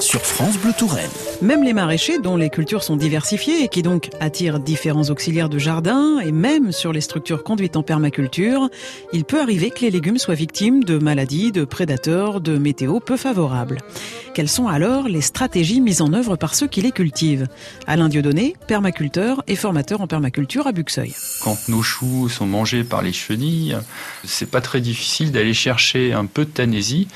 sur France Bleu Touraine. Même les maraîchers, dont les cultures sont diversifiées et qui donc attirent différents auxiliaires de jardin, et même sur les structures conduites en permaculture, il peut arriver que les légumes soient victimes de maladies, de prédateurs, de météo peu favorables. Quelles sont alors les stratégies mises en œuvre par ceux qui les cultivent? Alain Dieudonné, permaculteur et formateur en permaculture à Buxeuil. Quand nos choux sont mangés par les chenilles, c'est pas très difficile d'aller chercher un peu de tanésie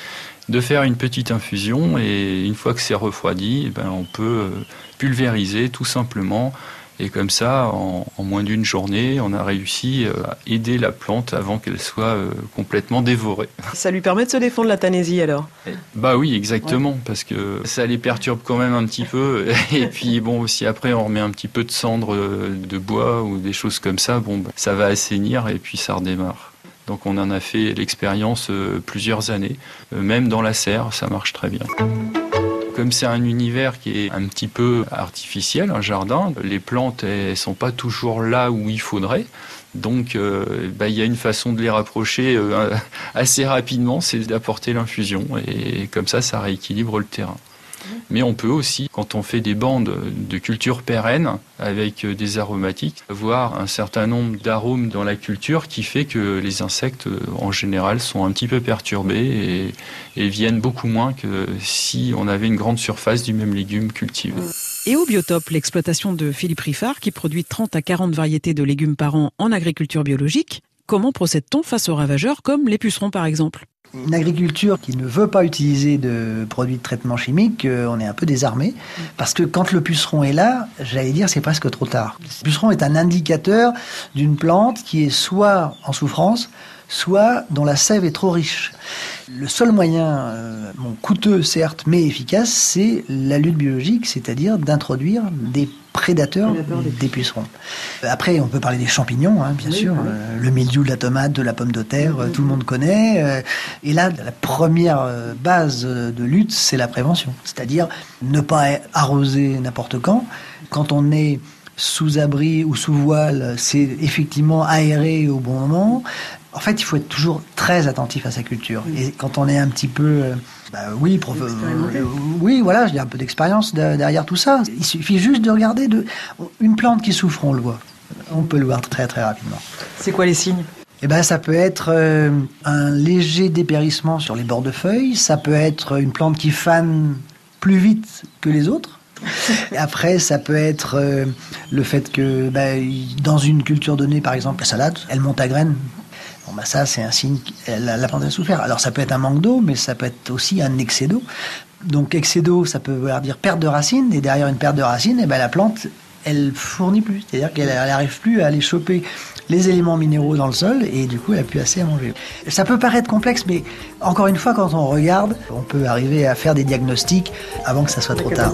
de faire une petite infusion et une fois que c'est refroidi, eh ben, on peut euh, pulvériser tout simplement. Et comme ça, en, moins d'une journée, on a réussi euh, à aider la plante avant qu'elle soit euh, complètement dévorée. Ça lui permet de se défendre la tanésie alors? Bah oui, exactement, parce que ça les perturbe quand même un petit peu. Et puis bon, si après on remet un petit peu de cendre de bois ou des choses comme ça, bon, bah, ça va assainir et puis ça redémarre. Donc on en a fait l'expérience euh, plusieurs années. Euh, même dans la serre, ça marche très bien. Comme c'est un univers qui est un petit peu artificiel, un jardin, les plantes ne sont pas toujours là où il faudrait. Donc, euh, bah, il y a une façon de les rapprocher assez rapidement, c'est d'apporter l'infusion. Et comme ça, ça rééquilibre le terrain. Mais on peut aussi, quand on fait des bandes de culture pérenne avec euh, des aromatiques, avoir un certain nombre d'arômes dans la culture qui fait que les insectes, euh, en général, sont un petit peu perturbés et, et viennent beaucoup moins que si on avait une grande surface du même légume cultivé. Et au biotope, l'exploitation de Philippe Riffard, qui produit 30 à 40 variétés de légumes par an en agriculture biologique, comment procède-t-on face aux ravageurs comme les pucerons par exemple? Une agriculture qui ne veut pas utiliser de produits de traitement chimique, euh, on est un peu désarmé. Parce que quand le puceron est là, j'allais dire, c'est presque trop tard. Le puceron est un indicateur d'une plante qui est soit en souffrance, soit dont la sève est trop riche. Le seul moyen, euh, coûteux certes, mais efficace, c'est la lutte biologique, c'est-à-dire d'introduire des prédateurs des pucerons. Après, on peut parler des champignons, hein, bien sûr. Euh, le mildiou de la tomate, de la pomme de terre, tout le monde connaît. Euh, et là, la première base de lutte, c'est la prévention. C'est-à-dire ne pas arroser n'importe quand. Quand on est sous abri ou sous voile, c'est effectivement aéré au bon moment. En fait, il faut être toujours très attentif à sa culture. Et quand on est un petit peu, euh, bah oui, euh, oui, voilà, j'ai un peu d'expérience derrière tout ça. Il suffit juste de regarder de, une plante qui souffre, on le voit. On peut le voir très très rapidement. C'est quoi les signes? Eh ben, ça peut être euh, un léger dépérissement sur les bords de feuilles, ça peut être une plante qui fane plus vite que les autres. Et après, ça peut être le fait que bah, dans une culture donnée, par exemple la salade, elle monte à graines Bon, bah ça, c'est un signe que la, plante a souffert. Alors, ça peut être un manque d'eau, mais ça peut être aussi un excès d'eau. Donc, excès d'eau, ça peut vouloir dire perte de racines. Et derrière une perte de racines, et eh ben, la plante, elle fournit plus. C'est-à-dire qu'elle n'arrive plus à aller choper les éléments minéraux dans le sol et du coup, elle n'a plus assez à manger. Ça peut paraître complexe, mais encore une fois, quand on regarde, on peut arriver à faire des diagnostics avant que ça soit trop tard.